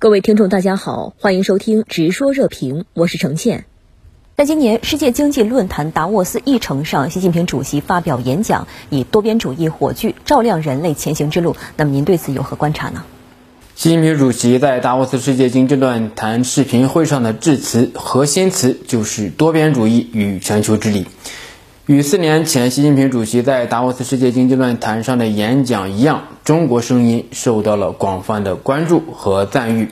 各位听众，大家好，欢迎收听《直说热评》，我是程倩。在今年世界经济论坛达沃斯议程上，习近平主席发表演讲，以多边主义火炬照亮人类前行之路。那么您对此有何观察呢？习近平主席在达沃斯世界经济论坛视频会上的致辞核心词就是多边主义与全球治理。与四年前习近平主席在达沃斯世界经济论坛上的演讲一样，中国声音受到了广泛的关注和赞誉。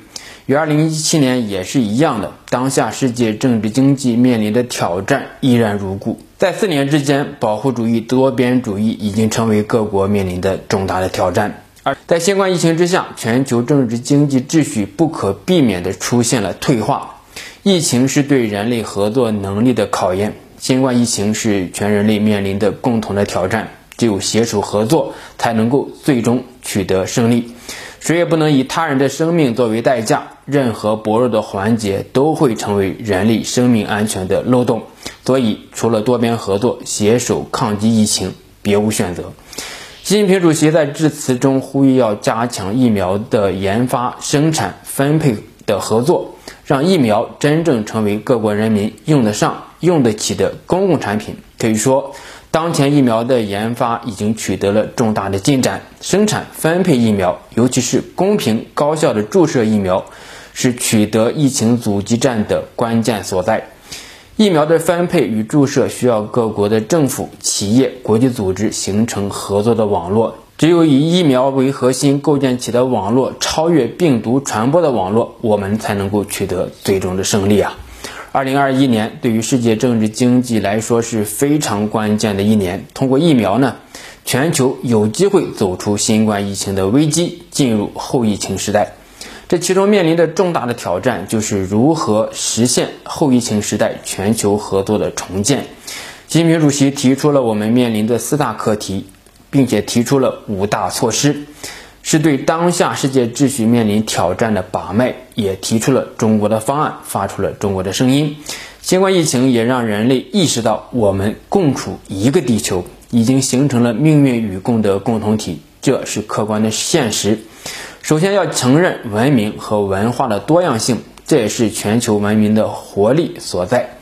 与2017年也是一样的，当下世界政治经济面临的挑战依然如故。在四年之间，保护主义、多边主义已经成为各国面临的重大的挑战。而在新冠疫情之下，全球政治经济秩序不可避免地出现了退化。疫情是对人类合作能力的考验。新冠疫情是全人类面临的共同的挑战，只有携手合作，才能够最终取得胜利。谁也不能以他人的生命作为代价，任何薄弱的环节都会成为人类生命安全的漏洞。所以，除了多边合作、携手抗击疫情，别无选择。习近平主席在致辞中呼吁要加强疫苗的研发、生产、分配的合作。让疫苗真正成为各国人民用得上、用得起的公共产品。可以说，当前疫苗的研发已经取得了重大的进展，生产分配疫苗，尤其是公平高效的注射疫苗，是取得疫情阻击战的关键所在。疫苗的分配与注射需要各国的政府、企业、国际组织形成合作的网络。只有以疫苗为核心构建起的网络超越病毒传播的网络，我们才能够取得最终的胜利啊！二零二一年对于世界政治经济来说是非常关键的一年。通过疫苗呢，全球有机会走出新冠疫情的危机，进入后疫情时代。这其中面临的重大的挑战就是如何实现后疫情时代全球合作的重建。习近平主席提出了我们面临的四大课题。并且提出了五大措施，是对当下世界秩序面临挑战的把脉，也提出了中国的方案，发出了中国的声音。新冠疫情也让人类意识到，我们共处一个地球，已经形成了命运与共的共同体，这是客观的现实。首先要承认文明和文化的多样性，这也是全球文明的活力所在。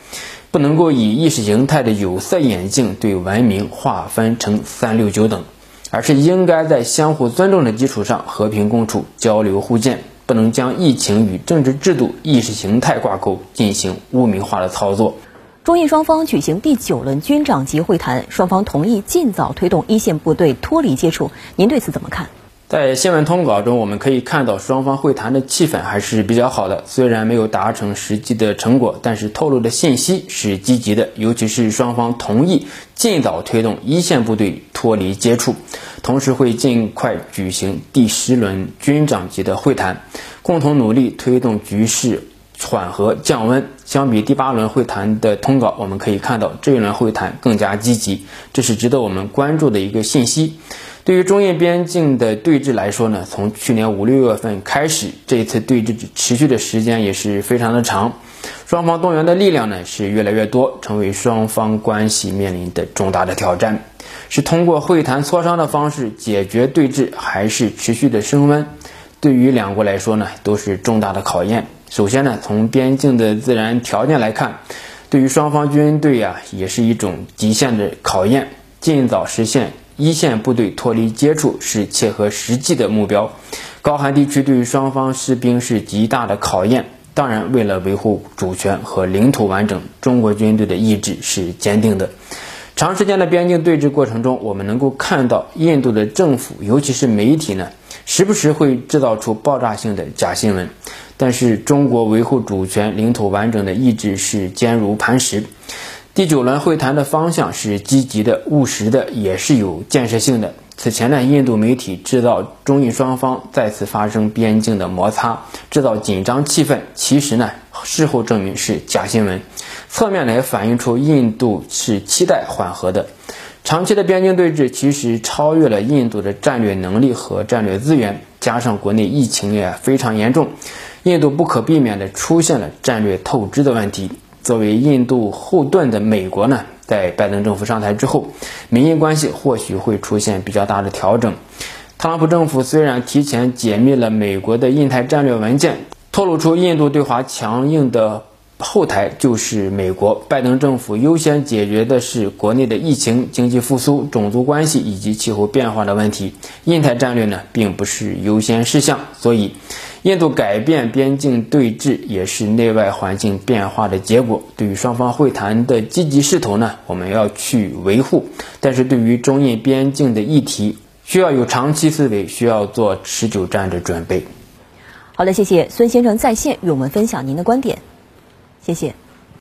不能够以意识形态的有色眼镜对文明划分成三六九等，而是应该在相互尊重的基础上和平共处、交流互鉴，不能将疫情与政治制度、意识形态挂钩，进行污名化的操作。中印双方举行第九轮军长级会谈，双方同意尽早推动一线部队脱离接触，您对此怎么看？在新闻通稿中，我们可以看到双方会谈的气氛还是比较好的。虽然没有达成实际的成果，但是透露的信息是积极的。尤其是双方同意尽早推动一线部队脱离接触，同时会尽快举行第十轮军长级的会谈，共同努力推动局势缓和降温。相比第八轮会谈的通稿，我们可以看到这一轮会谈更加积极，这是值得我们关注的一个信息。对于中印边境的对峙来说呢，从去年五六月份开始，这一次对峙持续的时间也是非常的长，双方动员的力量呢是越来越多，成为双方关系面临的重大的挑战。是通过会谈磋商的方式解决对峙，还是持续的升温？对于两国来说呢，都是重大的考验。首先呢，从边境的自然条件来看，对于双方军队啊，也是一种极限的考验，尽早实现。一线部队脱离接触是切合实际的目标。高寒地区对于双方士兵是极大的考验。当然，为了维护主权和领土完整，中国军队的意志是坚定的。长时间的边境对峙过程中，我们能够看到印度的政府，尤其是媒体呢，时不时会制造出爆炸性的假新闻。但是，中国维护主权、领土完整的意志是坚如磐石。第九轮会谈的方向是积极的、务实的，也是有建设性的。此前呢，印度媒体制造中印双方再次发生边境的摩擦，制造紧张气氛，其实呢，事后证明是假新闻。侧面来，反映出印度是期待缓和的。长期的边境对峙其实超越了印度的战略能力和战略资源，加上国内疫情也非常严重，印度不可避免地出现了战略透支的问题。作为印度后盾的美国呢，在拜登政府上台之后，民印关系或许会出现比较大的调整。特朗普政府虽然提前解密了美国的印太战略文件，透露出印度对华强硬的后台就是美国。拜登政府优先解决的是国内的疫情、经济复苏、种族关系以及气候变化的问题，印太战略呢并不是优先事项。所以，印度改变边境对峙也是内外环境变化的结果。对于双方会谈的积极势头呢，我们要去维护；但是对于中印边境的议题，需要有长期思维，需要做持久战的准备。好的，谢谢孙先生在线与我们分享您的观点，谢谢。